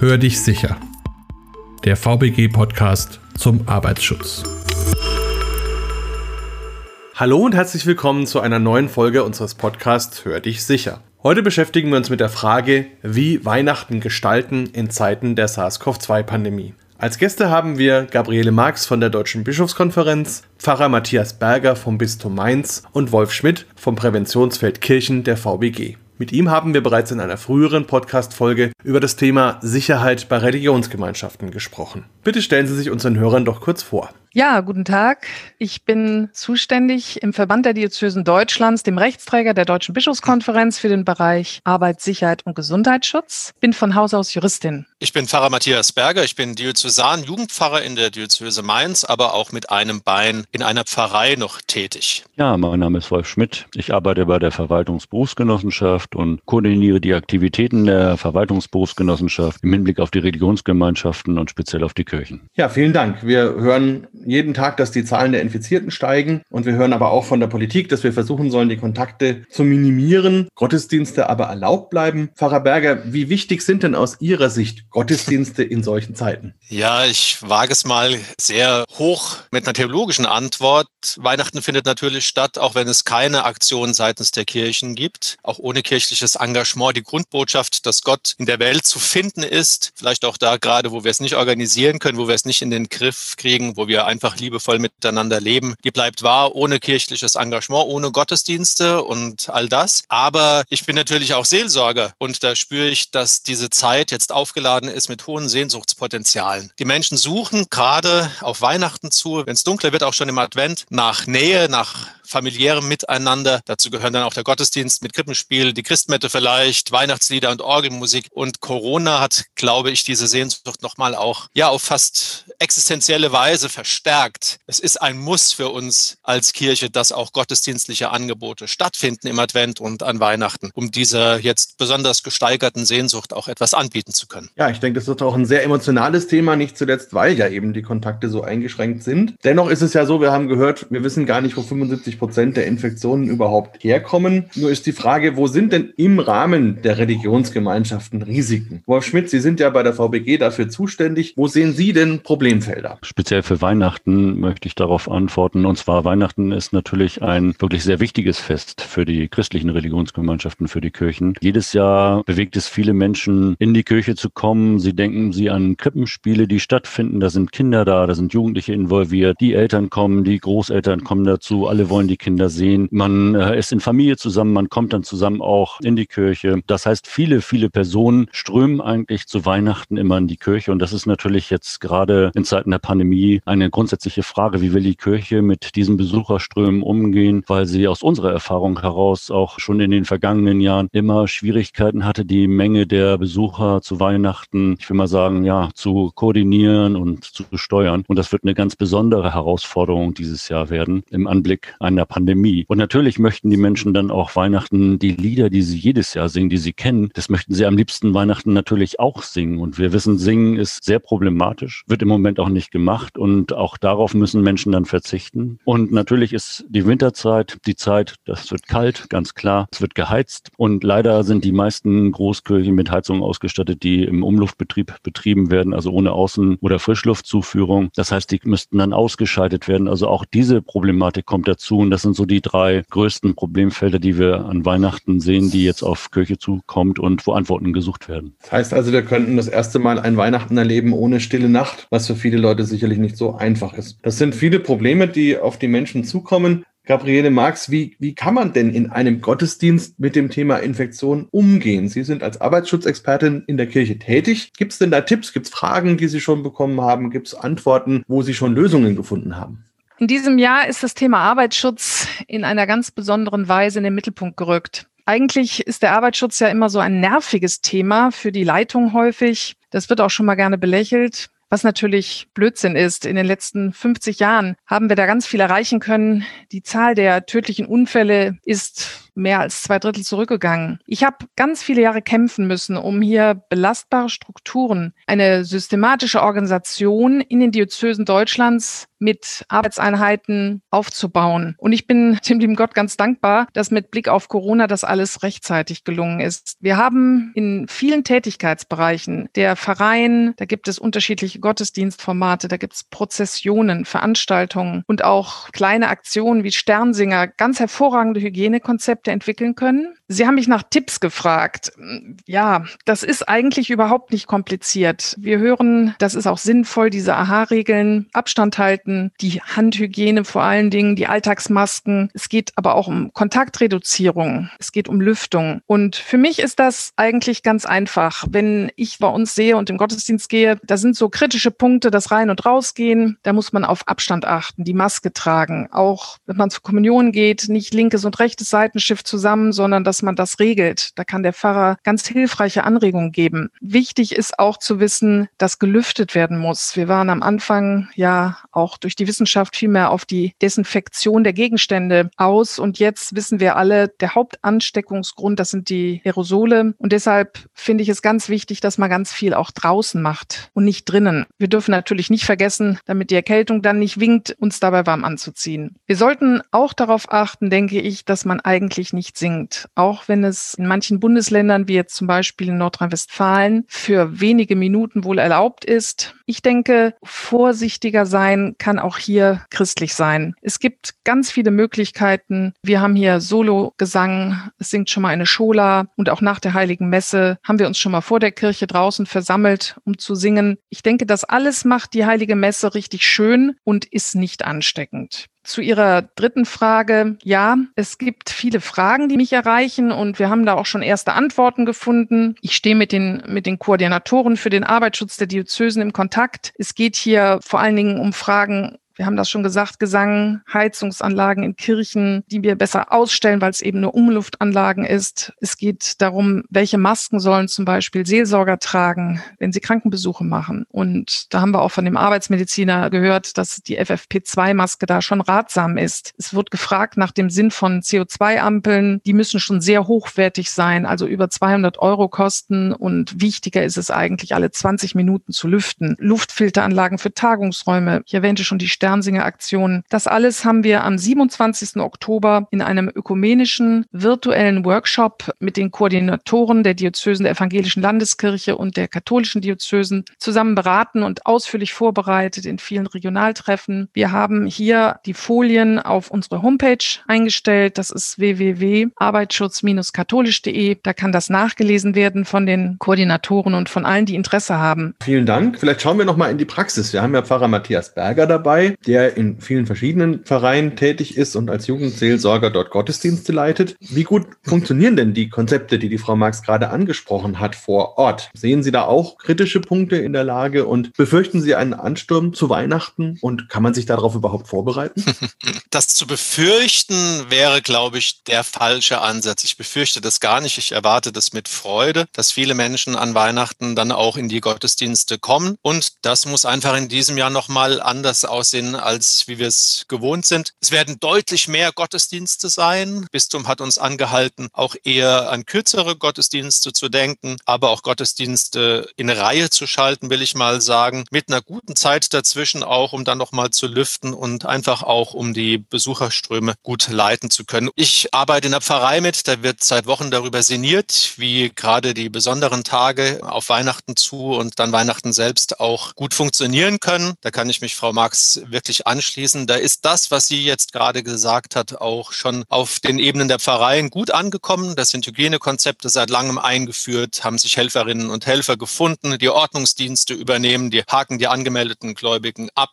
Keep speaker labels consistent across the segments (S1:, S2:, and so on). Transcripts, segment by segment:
S1: Hör dich sicher. Der VBG-Podcast zum Arbeitsschutz. Hallo und herzlich willkommen zu einer neuen Folge unseres Podcasts Hör dich sicher. Heute beschäftigen wir uns mit der Frage, wie Weihnachten gestalten in Zeiten der SARS-CoV-2-Pandemie. Als Gäste haben wir Gabriele Marx von der Deutschen Bischofskonferenz, Pfarrer Matthias Berger vom Bistum Mainz und Wolf Schmidt vom Präventionsfeld Kirchen der VBG. Mit ihm haben wir bereits in einer früheren Podcast-Folge über das Thema Sicherheit bei Religionsgemeinschaften gesprochen. Bitte stellen Sie sich unseren Hörern doch kurz vor.
S2: Ja, guten Tag. Ich bin zuständig im Verband der Diözesen Deutschlands, dem Rechtsträger der Deutschen Bischofskonferenz für den Bereich Arbeit, Sicherheit und Gesundheitsschutz. Bin von Haus aus Juristin.
S3: Ich bin Pfarrer Matthias Berger. Ich bin Diözesan Jugendpfarrer in der Diözese Mainz, aber auch mit einem Bein in einer Pfarrei noch tätig.
S4: Ja, mein Name ist Wolf Schmidt. Ich arbeite bei der Verwaltungsberufsgenossenschaft und koordiniere die Aktivitäten der Verwaltungsberufsgenossenschaft im Hinblick auf die Religionsgemeinschaften und speziell auf die Kirchen.
S1: Ja, vielen Dank. Wir hören jeden Tag, dass die Zahlen der Infizierten steigen. Und wir hören aber auch von der Politik, dass wir versuchen sollen, die Kontakte zu minimieren, Gottesdienste aber erlaubt bleiben. Pfarrer Berger, wie wichtig sind denn aus Ihrer Sicht Gottesdienste in solchen Zeiten?
S3: Ja, ich wage es mal sehr hoch mit einer theologischen Antwort. Weihnachten findet natürlich statt, auch wenn es keine Aktion seitens der Kirchen gibt, auch ohne kirchliches Engagement. Die Grundbotschaft, dass Gott in der Welt zu finden ist, vielleicht auch da gerade, wo wir es nicht organisieren können, wo wir es nicht in den Griff kriegen, wo wir einfach liebevoll miteinander leben. Die bleibt wahr ohne kirchliches Engagement, ohne Gottesdienste und all das. Aber ich bin natürlich auch Seelsorger und da spüre ich, dass diese Zeit jetzt aufgeladen ist mit hohen Sehnsuchtspotenzialen. Die Menschen suchen gerade auf Weihnachten zu, wenn es dunkler wird, auch schon im Advent, nach Nähe, nach familiärem Miteinander. Dazu gehören dann auch der Gottesdienst mit Krippenspiel, die Christmette vielleicht, Weihnachtslieder und Orgelmusik. Und Corona hat, glaube ich, diese Sehnsucht nochmal auch, ja, auf fast existenzielle Weise verstärkt. Es ist ein Muss für uns als Kirche, dass auch gottesdienstliche Angebote stattfinden im Advent und an Weihnachten, um dieser jetzt besonders gesteigerten Sehnsucht auch etwas anbieten zu können.
S1: Ja, ich denke, das ist auch ein sehr emotionales Thema, nicht zuletzt, weil ja eben die Kontakte so eingeschränkt sind. Dennoch ist es ja so, wir haben gehört, wir wissen gar nicht, wo 75 Prozent der Infektionen überhaupt herkommen. Nur ist die Frage, wo sind denn im Rahmen der Religionsgemeinschaften Risiken? Wolf Schmidt, Sie sind ja bei der VBG dafür zuständig. Wo sehen Sie denn Problemfelder?
S4: Speziell für Weihnachten möchte ich darauf antworten. Und zwar Weihnachten ist natürlich ein wirklich sehr wichtiges Fest für die christlichen Religionsgemeinschaften, für die Kirchen. Jedes Jahr bewegt es viele Menschen, in die Kirche zu kommen. Sie denken sie an Krippenspiele, die stattfinden. Da sind Kinder da, da sind Jugendliche involviert. Die Eltern kommen, die Großeltern kommen dazu. Alle wollen die Kinder sehen. Man äh, ist in Familie zusammen, man kommt dann zusammen auch in die Kirche. Das heißt, viele, viele Personen strömen eigentlich zu Weihnachten immer in die Kirche. Und das ist natürlich jetzt gerade in Zeiten der Pandemie eine grundsätzliche Frage, wie will die Kirche mit diesen Besucherströmen umgehen, weil sie aus unserer Erfahrung heraus auch schon in den vergangenen Jahren immer Schwierigkeiten hatte, die Menge der Besucher zu Weihnachten, ich will mal sagen, ja, zu koordinieren und zu steuern. Und das wird eine ganz besondere Herausforderung dieses Jahr werden im Anblick einer der Pandemie. Und natürlich möchten die Menschen dann auch Weihnachten die Lieder, die sie jedes Jahr singen, die sie kennen, das möchten sie am liebsten Weihnachten natürlich auch singen. Und wir wissen, singen ist sehr problematisch, wird im Moment auch nicht gemacht. Und auch darauf müssen Menschen dann verzichten. Und natürlich ist die Winterzeit die Zeit, das wird kalt, ganz klar. Es wird geheizt. Und leider sind die meisten Großkirchen mit Heizungen ausgestattet, die im Umluftbetrieb betrieben werden, also ohne Außen- oder Frischluftzuführung. Das heißt, die müssten dann ausgeschaltet werden. Also auch diese Problematik kommt dazu. Und das sind so die drei größten Problemfelder, die wir an Weihnachten sehen, die jetzt auf Kirche zukommt und wo Antworten gesucht werden.
S1: Das heißt also, wir könnten das erste Mal ein Weihnachten erleben ohne stille Nacht, was für viele Leute sicherlich nicht so einfach ist. Das sind viele Probleme, die auf die Menschen zukommen. Gabriele Marx, wie, wie kann man denn in einem Gottesdienst mit dem Thema Infektion umgehen? Sie sind als Arbeitsschutzexpertin in der Kirche tätig. Gibt es denn da Tipps? Gibt es Fragen, die Sie schon bekommen haben? Gibt es Antworten, wo Sie schon Lösungen gefunden haben?
S2: In diesem Jahr ist das Thema Arbeitsschutz in einer ganz besonderen Weise in den Mittelpunkt gerückt. Eigentlich ist der Arbeitsschutz ja immer so ein nerviges Thema für die Leitung häufig. Das wird auch schon mal gerne belächelt. Was natürlich Blödsinn ist. In den letzten 50 Jahren haben wir da ganz viel erreichen können. Die Zahl der tödlichen Unfälle ist mehr als zwei Drittel zurückgegangen. Ich habe ganz viele Jahre kämpfen müssen, um hier belastbare Strukturen, eine systematische Organisation in den Diözesen Deutschlands mit Arbeitseinheiten aufzubauen. Und ich bin dem lieben Gott ganz dankbar, dass mit Blick auf Corona das alles rechtzeitig gelungen ist. Wir haben in vielen Tätigkeitsbereichen der Verein, da gibt es unterschiedliche Gottesdienstformate, da gibt es Prozessionen, Veranstaltungen und auch kleine Aktionen wie Sternsinger, ganz hervorragende Hygienekonzepte entwickeln können. Sie haben mich nach Tipps gefragt. Ja, das ist eigentlich überhaupt nicht kompliziert. Wir hören, das ist auch sinnvoll, diese AHA-Regeln, Abstand halten, die Handhygiene vor allen Dingen, die Alltagsmasken. Es geht aber auch um Kontaktreduzierung. Es geht um Lüftung. Und für mich ist das eigentlich ganz einfach. Wenn ich bei uns sehe und im Gottesdienst gehe, da sind so kritische Punkte, das Rein- und Rausgehen. Da muss man auf Abstand achten, die Maske tragen. Auch wenn man zur Kommunion geht, nicht linkes und rechtes Seitenschiff zusammen, sondern man das regelt. Da kann der Pfarrer ganz hilfreiche Anregungen geben. Wichtig ist auch zu wissen, dass gelüftet werden muss. Wir waren am Anfang ja auch durch die Wissenschaft viel mehr auf die Desinfektion der Gegenstände aus. Und jetzt wissen wir alle, der Hauptansteckungsgrund, das sind die Aerosole. Und deshalb finde ich es ganz wichtig, dass man ganz viel auch draußen macht und nicht drinnen. Wir dürfen natürlich nicht vergessen, damit die Erkältung dann nicht winkt, uns dabei warm anzuziehen. Wir sollten auch darauf achten, denke ich, dass man eigentlich nicht singt. Auch wenn es in manchen Bundesländern, wie jetzt zum Beispiel in Nordrhein-Westfalen, für wenige Minuten wohl erlaubt ist. Ich denke, vorsichtiger sein kann auch hier christlich sein. Es gibt ganz viele Möglichkeiten. Wir haben hier Solo-Gesang, es singt schon mal eine Schola und auch nach der Heiligen Messe haben wir uns schon mal vor der Kirche draußen versammelt, um zu singen. Ich denke, das alles macht die Heilige Messe richtig schön und ist nicht ansteckend. Zu Ihrer dritten Frage. Ja, es gibt viele Fragen, die mich erreichen und wir haben da auch schon erste Antworten gefunden. Ich stehe mit den, mit den Koordinatoren für den Arbeitsschutz der Diözesen im Kontakt. Es geht hier vor allen Dingen um Fragen wir haben das schon gesagt, Gesang, Heizungsanlagen in Kirchen, die wir besser ausstellen, weil es eben nur Umluftanlagen ist. Es geht darum, welche Masken sollen zum Beispiel Seelsorger tragen, wenn sie Krankenbesuche machen. Und da haben wir auch von dem Arbeitsmediziner gehört, dass die FFP2-Maske da schon ratsam ist. Es wird gefragt nach dem Sinn von CO2-Ampeln. Die müssen schon sehr hochwertig sein, also über 200 Euro kosten. Und wichtiger ist es eigentlich, alle 20 Minuten zu lüften. Luftfilteranlagen für Tagungsräume. Ich erwähnte schon die Sterne Sternsinger-Aktionen. Das alles haben wir am 27. Oktober in einem ökumenischen virtuellen Workshop mit den Koordinatoren der Diözesen der Evangelischen Landeskirche und der katholischen Diözesen zusammen beraten und ausführlich vorbereitet in vielen Regionaltreffen. Wir haben hier die Folien auf unsere Homepage eingestellt. Das ist www.arbeitsschutz-katholisch.de. Da kann das nachgelesen werden von den Koordinatoren und von allen, die Interesse haben.
S1: Vielen Dank. Vielleicht schauen wir noch mal in die Praxis. Wir haben ja Pfarrer Matthias Berger dabei der in vielen verschiedenen Vereinen tätig ist und als Jugendseelsorger dort Gottesdienste leitet. Wie gut funktionieren denn die Konzepte, die die Frau Marx gerade angesprochen hat, vor Ort? Sehen Sie da auch kritische Punkte in der Lage und befürchten Sie einen Ansturm zu Weihnachten und kann man sich darauf überhaupt vorbereiten?
S3: Das zu befürchten wäre, glaube ich, der falsche Ansatz. Ich befürchte das gar nicht. Ich erwarte das mit Freude, dass viele Menschen an Weihnachten dann auch in die Gottesdienste kommen. Und das muss einfach in diesem Jahr nochmal anders aussehen aussehen, als wie wir es gewohnt sind. Es werden deutlich mehr Gottesdienste sein. Bistum hat uns angehalten, auch eher an kürzere Gottesdienste zu denken, aber auch Gottesdienste in Reihe zu schalten, will ich mal sagen, mit einer guten Zeit dazwischen auch, um dann nochmal zu lüften und einfach auch, um die Besucherströme gut leiten zu können. Ich arbeite in der Pfarrei mit, da wird seit Wochen darüber sinniert, wie gerade die besonderen Tage auf Weihnachten zu und dann Weihnachten selbst auch gut funktionieren können. Da kann ich mich Frau Marx wirklich anschließen. Da ist das, was sie jetzt gerade gesagt hat, auch schon auf den Ebenen der Pfarreien gut angekommen. Das sind Hygienekonzepte seit langem eingeführt, haben sich Helferinnen und Helfer gefunden, die Ordnungsdienste übernehmen, die haken die angemeldeten Gläubigen ab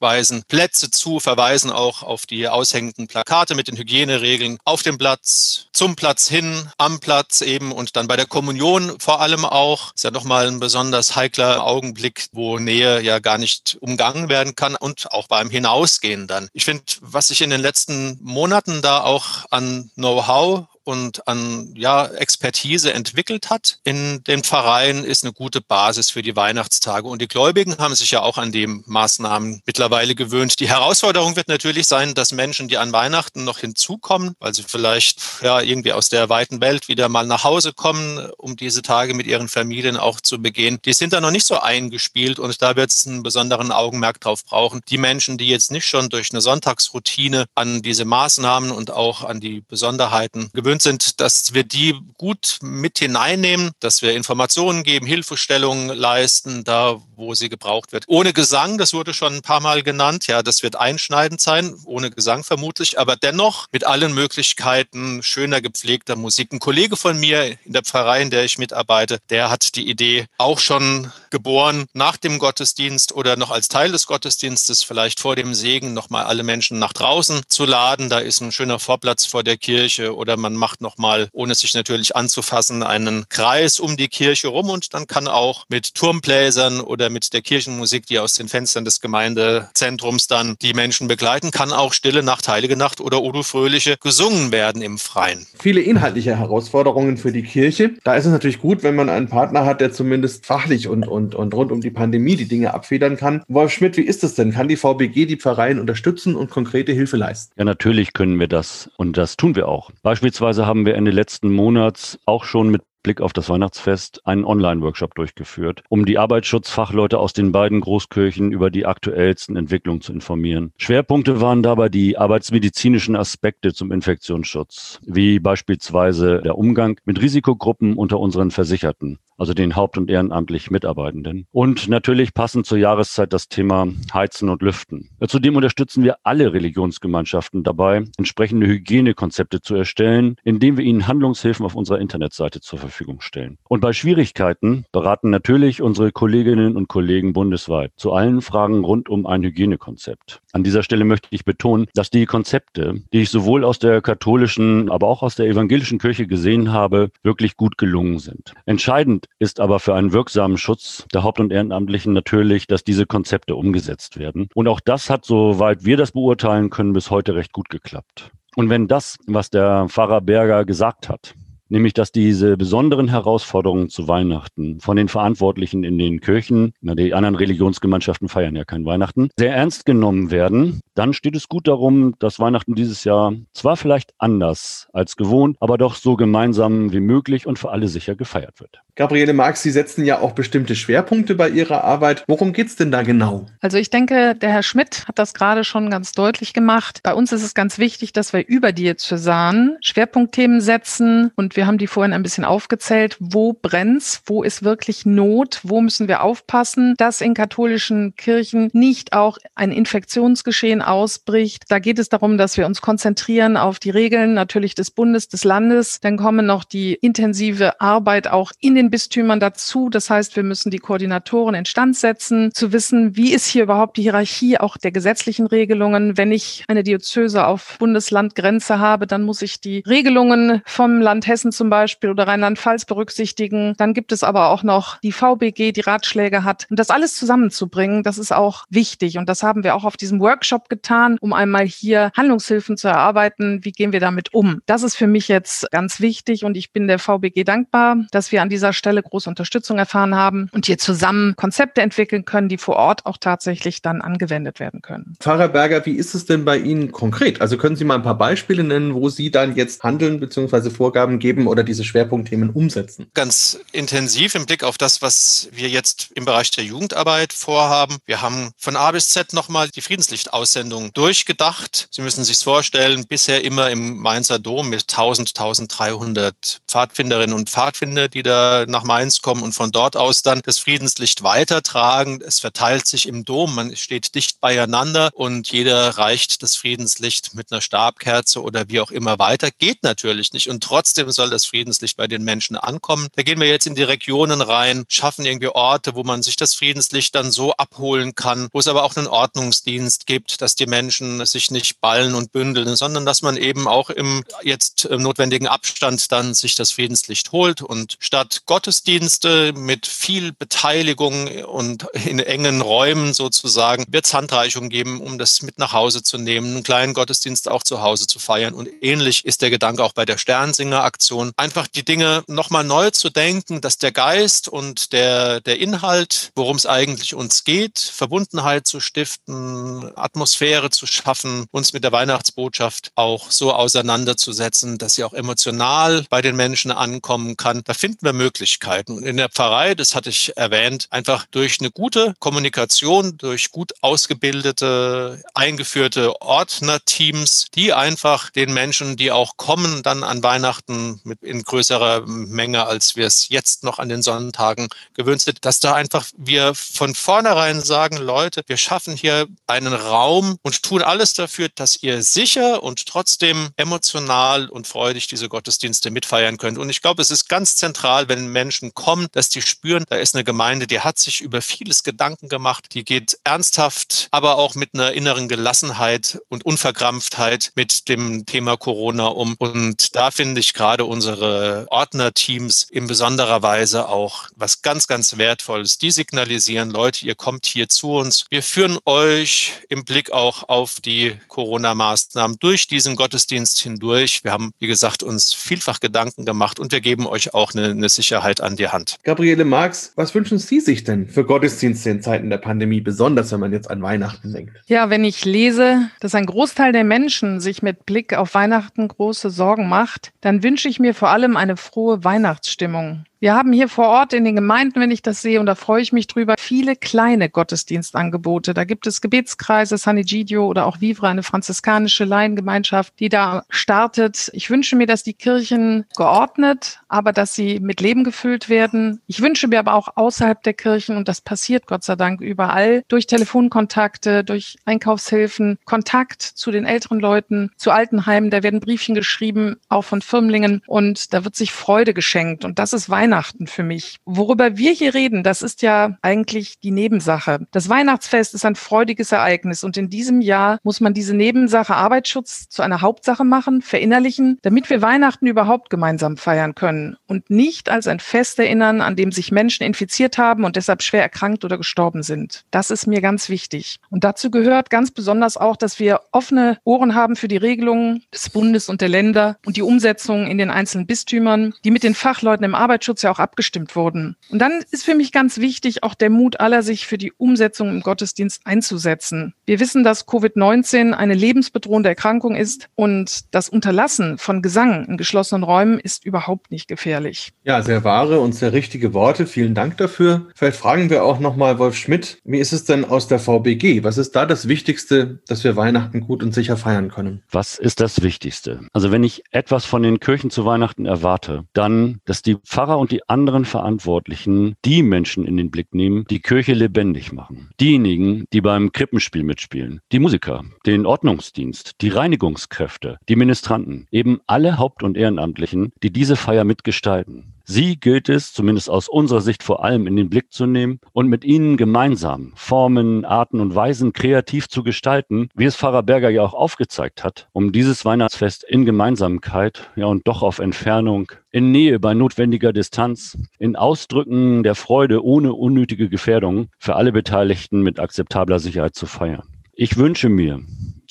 S3: weisen Plätze zu, verweisen auch auf die aushängenden Plakate mit den Hygieneregeln auf dem Platz, zum Platz hin, am Platz eben und dann bei der Kommunion vor allem auch. Ist ja nochmal ein besonders heikler Augenblick, wo Nähe ja gar nicht umgangen werden kann und auch beim Hinausgehen dann. Ich finde, was sich in den letzten Monaten da auch an Know-how und an ja, Expertise entwickelt hat in den Pfarreien, ist eine gute Basis für die Weihnachtstage. Und die Gläubigen haben sich ja auch an die Maßnahmen mittlerweile gewöhnt. Die Herausforderung wird natürlich sein, dass Menschen, die an Weihnachten noch hinzukommen, weil sie vielleicht ja irgendwie aus der weiten Welt wieder mal nach Hause kommen, um diese Tage mit ihren Familien auch zu begehen, die sind da noch nicht so eingespielt und da wird es einen besonderen Augenmerk drauf brauchen. Die Menschen, die jetzt nicht schon durch eine Sonntagsroutine an diese Maßnahmen und auch an die Besonderheiten gewöhnt sind, dass wir die gut mit hineinnehmen, dass wir Informationen geben, Hilfestellungen leisten, da wo sie gebraucht wird. Ohne Gesang, das wurde schon ein paar Mal genannt, ja, das wird einschneidend sein, ohne Gesang vermutlich, aber dennoch mit allen Möglichkeiten schöner gepflegter Musik. Ein Kollege von mir in der Pfarrei, in der ich mitarbeite, der hat die Idee auch schon geboren nach dem Gottesdienst oder noch als Teil des Gottesdienstes, vielleicht vor dem Segen nochmal alle Menschen nach draußen zu laden. Da ist ein schöner Vorplatz vor der Kirche oder man macht nochmal, ohne sich natürlich anzufassen, einen Kreis um die Kirche rum und dann kann auch mit Turmbläsern oder mit der Kirchenmusik, die aus den Fenstern des Gemeindezentrums dann die Menschen begleiten, kann auch Stille Nacht, Heilige Nacht oder Udo Fröhliche gesungen werden im Freien.
S1: Viele inhaltliche Herausforderungen für die Kirche. Da ist es natürlich gut, wenn man einen Partner hat, der zumindest fachlich und, und, und rund um die Pandemie die Dinge abfedern kann. Wolf Schmidt, wie ist es denn? Kann die VBG die Pfarreien unterstützen und konkrete Hilfe leisten?
S4: Ja, natürlich können wir das und das tun wir auch. Beispielsweise haben wir Ende letzten Monats auch schon mit Blick auf das Weihnachtsfest einen Online-Workshop durchgeführt, um die Arbeitsschutzfachleute aus den beiden Großkirchen über die aktuellsten Entwicklungen zu informieren. Schwerpunkte waren dabei die arbeitsmedizinischen Aspekte zum Infektionsschutz, wie beispielsweise der Umgang mit Risikogruppen unter unseren Versicherten also den haupt- und ehrenamtlich Mitarbeitenden. Und natürlich passend zur Jahreszeit das Thema Heizen und Lüften. Zudem unterstützen wir alle Religionsgemeinschaften dabei, entsprechende Hygienekonzepte zu erstellen, indem wir ihnen Handlungshilfen auf unserer Internetseite zur Verfügung stellen. Und bei Schwierigkeiten beraten natürlich unsere Kolleginnen und Kollegen bundesweit zu allen Fragen rund um ein Hygienekonzept. An dieser Stelle möchte ich betonen, dass die Konzepte, die ich sowohl aus der katholischen, aber auch aus der evangelischen Kirche gesehen habe, wirklich gut gelungen sind. Entscheidend ist aber für einen wirksamen Schutz der Haupt- und Ehrenamtlichen natürlich, dass diese Konzepte umgesetzt werden. Und auch das hat, soweit wir das beurteilen können, bis heute recht gut geklappt. Und wenn das, was der Pfarrer Berger gesagt hat, nämlich dass diese besonderen Herausforderungen zu Weihnachten von den Verantwortlichen in den Kirchen, na, die anderen Religionsgemeinschaften feiern ja kein Weihnachten, sehr ernst genommen werden, dann steht es gut darum, dass Weihnachten dieses Jahr zwar vielleicht anders als gewohnt, aber doch so gemeinsam wie möglich und für alle sicher gefeiert wird.
S1: Gabriele Marx, Sie setzen ja auch bestimmte Schwerpunkte bei Ihrer Arbeit. Worum geht es denn da genau?
S2: Also ich denke, der Herr Schmidt hat das gerade schon ganz deutlich gemacht. Bei uns ist es ganz wichtig, dass wir über Diözesan Schwerpunktthemen setzen und wir haben die vorhin ein bisschen aufgezählt. Wo brennt's? Wo ist wirklich Not? Wo müssen wir aufpassen, dass in katholischen Kirchen nicht auch ein Infektionsgeschehen ausbricht? Da geht es darum, dass wir uns konzentrieren auf die Regeln natürlich des Bundes, des Landes. Dann kommen noch die intensive Arbeit auch in den Bistümern dazu. Das heißt, wir müssen die Koordinatoren instand setzen, zu wissen, wie ist hier überhaupt die Hierarchie auch der gesetzlichen Regelungen. Wenn ich eine Diözese auf Bundeslandgrenze habe, dann muss ich die Regelungen vom Land Hessen zum Beispiel oder Rheinland-Pfalz berücksichtigen. Dann gibt es aber auch noch die VBG, die Ratschläge hat. Und das alles zusammenzubringen, das ist auch wichtig. Und das haben wir auch auf diesem Workshop getan, um einmal hier Handlungshilfen zu erarbeiten. Wie gehen wir damit um? Das ist für mich jetzt ganz wichtig und ich bin der VBG dankbar, dass wir an dieser Stelle große Unterstützung erfahren haben und hier zusammen Konzepte entwickeln können, die vor Ort auch tatsächlich dann angewendet werden können.
S1: Pfarrer Berger, wie ist es denn bei Ihnen konkret? Also können Sie mal ein paar Beispiele nennen, wo Sie dann jetzt handeln bzw. Vorgaben geben oder diese Schwerpunktthemen umsetzen?
S3: Ganz intensiv im Blick auf das, was wir jetzt im Bereich der Jugendarbeit vorhaben. Wir haben von A bis Z nochmal die Friedenslichtaussendung durchgedacht. Sie müssen sich vorstellen, bisher immer im Mainzer Dom mit 1000, 1300 Pfadfinderinnen und Pfadfinder, die da nach Mainz kommen und von dort aus dann das Friedenslicht weitertragen. Es verteilt sich im Dom, man steht dicht beieinander und jeder reicht das Friedenslicht mit einer Stabkerze oder wie auch immer weiter. Geht natürlich nicht. Und trotzdem soll das Friedenslicht bei den Menschen ankommen. Da gehen wir jetzt in die Regionen rein, schaffen irgendwie Orte, wo man sich das Friedenslicht dann so abholen kann, wo es aber auch einen Ordnungsdienst gibt, dass die Menschen sich nicht ballen und bündeln, sondern dass man eben auch im jetzt im notwendigen Abstand dann sich das Friedenslicht holt und statt Gottesdienste mit viel Beteiligung und in engen Räumen sozusagen wird es Handreichungen geben, um das mit nach Hause zu nehmen, einen kleinen Gottesdienst auch zu Hause zu feiern. Und ähnlich ist der Gedanke auch bei der Sternsinger-Aktion, einfach die Dinge nochmal neu zu denken, dass der Geist und der, der Inhalt, worum es eigentlich uns geht, Verbundenheit zu stiften, Atmosphäre zu schaffen, uns mit der Weihnachtsbotschaft auch so auseinanderzusetzen, dass sie auch emotional bei den Menschen ankommen kann. Da finden wir Möglichkeiten. Und in der Pfarrei, das hatte ich erwähnt, einfach durch eine gute Kommunikation, durch gut ausgebildete, eingeführte Ordnerteams, die einfach den Menschen, die auch kommen, dann an Weihnachten mit in größerer Menge, als wir es jetzt noch an den Sonntagen gewöhnt sind, dass da einfach wir von vornherein sagen, Leute, wir schaffen hier einen Raum und tun alles dafür, dass ihr sicher und trotzdem emotional und freudig diese Gottesdienste mitfeiern könnt. Und ich glaube, es ist ganz zentral, wenn Menschen kommen, dass die spüren, da ist eine Gemeinde, die hat sich über vieles Gedanken gemacht, die geht ernsthaft, aber auch mit einer inneren Gelassenheit und Unverkrampftheit mit dem Thema Corona um. Und da finde ich gerade unsere Ordnerteams in besonderer Weise auch was ganz, ganz Wertvolles. Die signalisieren, Leute, ihr kommt hier zu uns. Wir führen euch im Blick auch auf die Corona-Maßnahmen durch diesen Gottesdienst hindurch. Wir haben, wie gesagt, uns vielfach Gedanken gemacht und wir geben euch auch eine, eine Sicherheit an die Hand.
S1: Gabriele Marx, was wünschen Sie sich denn für Gottesdienste in Zeiten der Pandemie, besonders wenn man jetzt an Weihnachten denkt?
S2: Ja, wenn ich lese, dass ein Großteil der Menschen sich mit Blick auf Weihnachten große Sorgen macht, dann wünsche ich mir vor allem eine frohe Weihnachtsstimmung. Wir haben hier vor Ort in den Gemeinden, wenn ich das sehe, und da freue ich mich drüber, viele kleine Gottesdienstangebote. Da gibt es Gebetskreise, San Egidio oder auch Vivre, eine franziskanische Laiengemeinschaft, die da startet. Ich wünsche mir, dass die Kirchen geordnet, aber dass sie mit Leben gefüllt werden. Ich wünsche mir aber auch außerhalb der Kirchen, und das passiert Gott sei Dank überall, durch Telefonkontakte, durch Einkaufshilfen, Kontakt zu den älteren Leuten, zu Altenheimen. Da werden Briefchen geschrieben, auch von Firmlingen, und da wird sich Freude geschenkt. Und das ist Weihnachten für mich. Worüber wir hier reden, das ist ja eigentlich die Nebensache. Das Weihnachtsfest ist ein freudiges Ereignis und in diesem Jahr muss man diese Nebensache Arbeitsschutz zu einer Hauptsache machen, verinnerlichen, damit wir Weihnachten überhaupt gemeinsam feiern können und nicht als ein Fest erinnern, an dem sich Menschen infiziert haben und deshalb schwer erkrankt oder gestorben sind. Das ist mir ganz wichtig. Und dazu gehört ganz besonders auch, dass wir offene Ohren haben für die Regelungen des Bundes und der Länder und die Umsetzung in den einzelnen Bistümern, die mit den Fachleuten im Arbeitsschutz Datenschutz ja auch abgestimmt wurden. Und dann ist für mich ganz wichtig auch der Mut aller, sich für die Umsetzung im Gottesdienst einzusetzen. Wir wissen, dass Covid-19 eine lebensbedrohende Erkrankung ist und das Unterlassen von Gesang in geschlossenen Räumen ist überhaupt nicht gefährlich.
S1: Ja, sehr wahre und sehr richtige Worte. Vielen Dank dafür. Vielleicht fragen wir auch nochmal Wolf Schmidt, wie ist es denn aus der VBG? Was ist da das Wichtigste, dass wir Weihnachten gut und sicher feiern können?
S4: Was ist das Wichtigste? Also wenn ich etwas von den Kirchen zu Weihnachten erwarte, dann, dass die Pfarrer und und die anderen Verantwortlichen die Menschen in den Blick nehmen, die Kirche lebendig machen. Diejenigen, die beim Krippenspiel mitspielen, die Musiker, den Ordnungsdienst, die Reinigungskräfte, die Ministranten, eben alle Haupt- und Ehrenamtlichen, die diese Feier mitgestalten. Sie gilt es, zumindest aus unserer Sicht vor allem in den Blick zu nehmen und mit ihnen gemeinsam Formen, Arten und Weisen kreativ zu gestalten, wie es Pfarrer Berger ja auch aufgezeigt hat, um dieses Weihnachtsfest in Gemeinsamkeit, ja und doch auf Entfernung, in Nähe bei notwendiger Distanz, in Ausdrücken der Freude ohne unnötige Gefährdung für alle Beteiligten mit akzeptabler Sicherheit zu feiern. Ich wünsche mir,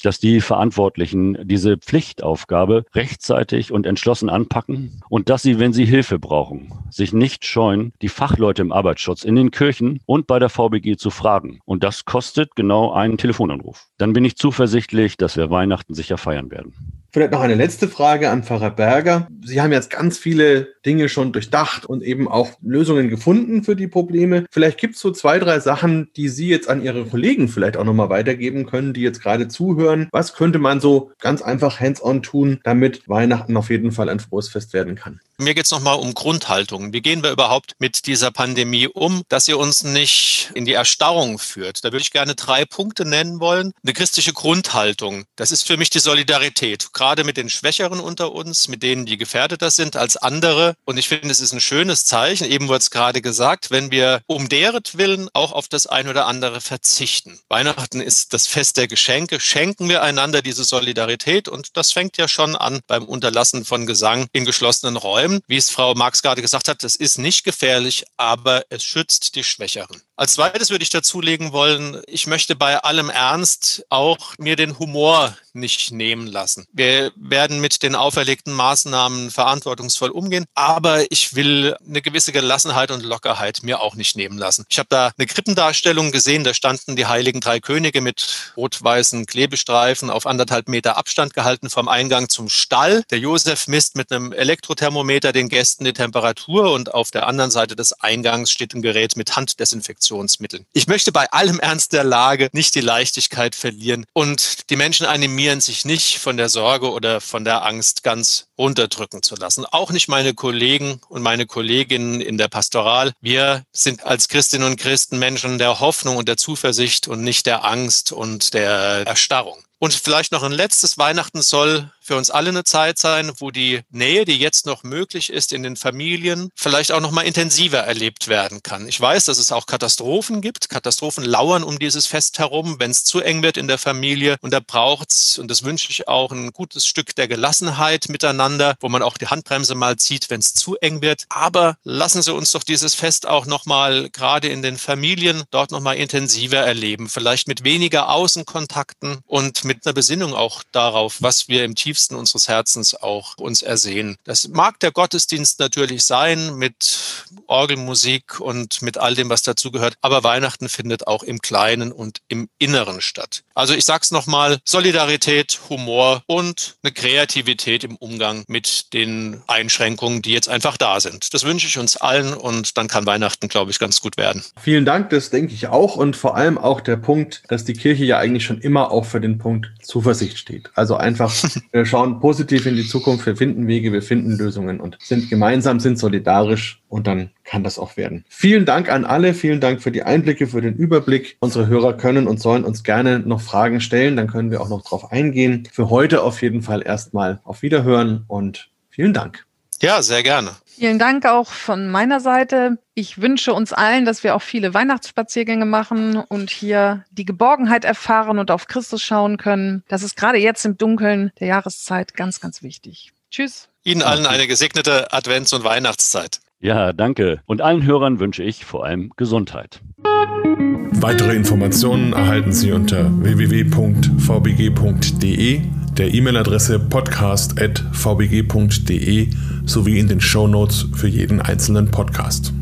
S4: dass die Verantwortlichen diese Pflichtaufgabe rechtzeitig und entschlossen anpacken und dass sie, wenn sie Hilfe brauchen, sich nicht scheuen, die Fachleute im Arbeitsschutz in den Kirchen und bei der VBG zu fragen. Und das kostet genau einen Telefonanruf. Dann bin ich zuversichtlich, dass wir Weihnachten sicher feiern werden.
S1: Vielleicht noch eine letzte Frage an Pfarrer Berger. Sie haben jetzt ganz viele Dinge schon durchdacht und eben auch Lösungen gefunden für die Probleme. Vielleicht gibt es so zwei, drei Sachen, die Sie jetzt an Ihre Kollegen vielleicht auch nochmal weitergeben können, die jetzt gerade zuhören. Was könnte man so ganz einfach hands-on tun, damit Weihnachten auf jeden Fall ein frohes Fest werden kann?
S3: Mir geht es nochmal um Grundhaltung. Wie gehen wir überhaupt mit dieser Pandemie um, dass sie uns nicht in die Erstarrung führt? Da würde ich gerne drei Punkte nennen wollen. Eine christliche Grundhaltung. Das ist für mich die Solidarität, gerade mit den Schwächeren unter uns, mit denen, die gefährdeter sind als andere. Und ich finde, es ist ein schönes Zeichen, eben wurde es gerade gesagt, wenn wir um deret willen auch auf das ein oder andere verzichten. Weihnachten ist das Fest der Geschenke. Schenken wir einander diese Solidarität und das fängt ja schon an beim Unterlassen von Gesang in geschlossenen Räumen. Wie es Frau Marx gerade gesagt hat, das ist nicht gefährlich, aber es schützt die Schwächeren. Als zweites würde ich dazulegen wollen, ich möchte bei allem Ernst auch mir den Humor nicht nehmen lassen. Wir werden mit den auferlegten Maßnahmen verantwortungsvoll umgehen, aber ich will eine gewisse Gelassenheit und Lockerheit mir auch nicht nehmen lassen. Ich habe da eine Krippendarstellung gesehen, da standen die heiligen drei Könige mit rot-weißen Klebestreifen auf anderthalb Meter Abstand gehalten vom Eingang zum Stall. Der Josef misst mit einem Elektrothermometer den Gästen die Temperatur und auf der anderen Seite des Eingangs steht ein Gerät mit Handdesinfektion. Desinfektionsmitteln. Ich möchte bei allem Ernst der Lage nicht die Leichtigkeit verlieren und die Menschen animieren sich nicht von der Sorge oder von der Angst ganz runterdrücken zu lassen. Auch nicht meine Kollegen und meine Kolleginnen in der Pastoral. Wir sind als Christinnen und Christen Menschen der Hoffnung und der Zuversicht und nicht der Angst und der Erstarrung. Und vielleicht noch ein letztes Weihnachten soll für uns alle eine Zeit sein, wo die Nähe, die jetzt noch möglich ist in den Familien, vielleicht auch noch mal intensiver erlebt werden kann. Ich weiß, dass es auch Katastrophen gibt. Katastrophen lauern um dieses Fest herum, wenn es zu eng wird in der Familie. Und da braucht's, und das wünsche ich auch, ein gutes Stück der Gelassenheit miteinander, wo man auch die Handbremse mal zieht, wenn es zu eng wird. Aber lassen Sie uns doch dieses Fest auch noch mal gerade in den Familien dort noch mal intensiver erleben. Vielleicht mit weniger Außenkontakten und mit einer Besinnung auch darauf, was wir im Tiefsten unseres Herzens auch uns ersehen. Das mag der Gottesdienst natürlich sein mit Orgelmusik und mit all dem, was dazugehört, aber Weihnachten findet auch im Kleinen und im Inneren statt. Also ich sag's nochmal, Solidarität, Humor und eine Kreativität im Umgang mit den Einschränkungen, die jetzt einfach da sind. Das wünsche ich uns allen und dann kann Weihnachten, glaube ich, ganz gut werden.
S1: Vielen Dank, das denke ich auch und vor allem auch der Punkt, dass die Kirche ja eigentlich schon immer auch für den Punkt Zuversicht steht. Also einfach äh, schauen positiv in die Zukunft, wir finden Wege, wir finden Lösungen und sind gemeinsam, sind solidarisch und dann kann das auch werden. Vielen Dank an alle, vielen Dank für die Einblicke, für den Überblick. Unsere Hörer können und sollen uns gerne noch Fragen stellen, dann können wir auch noch drauf eingehen. Für heute auf jeden Fall erstmal auf Wiederhören und vielen Dank.
S3: Ja, sehr gerne.
S2: Vielen Dank auch von meiner Seite. Ich wünsche uns allen, dass wir auch viele Weihnachtsspaziergänge machen und hier die Geborgenheit erfahren und auf Christus schauen können. Das ist gerade jetzt im Dunkeln der Jahreszeit ganz, ganz wichtig. Tschüss.
S3: Ihnen allen eine gesegnete Advents- und Weihnachtszeit.
S4: Ja, danke. Und allen Hörern wünsche ich vor allem Gesundheit.
S1: Weitere Informationen erhalten Sie unter www.vbg.de, der E-Mail-Adresse podcast.vbg.de sowie in den Show Notes für jeden einzelnen Podcast.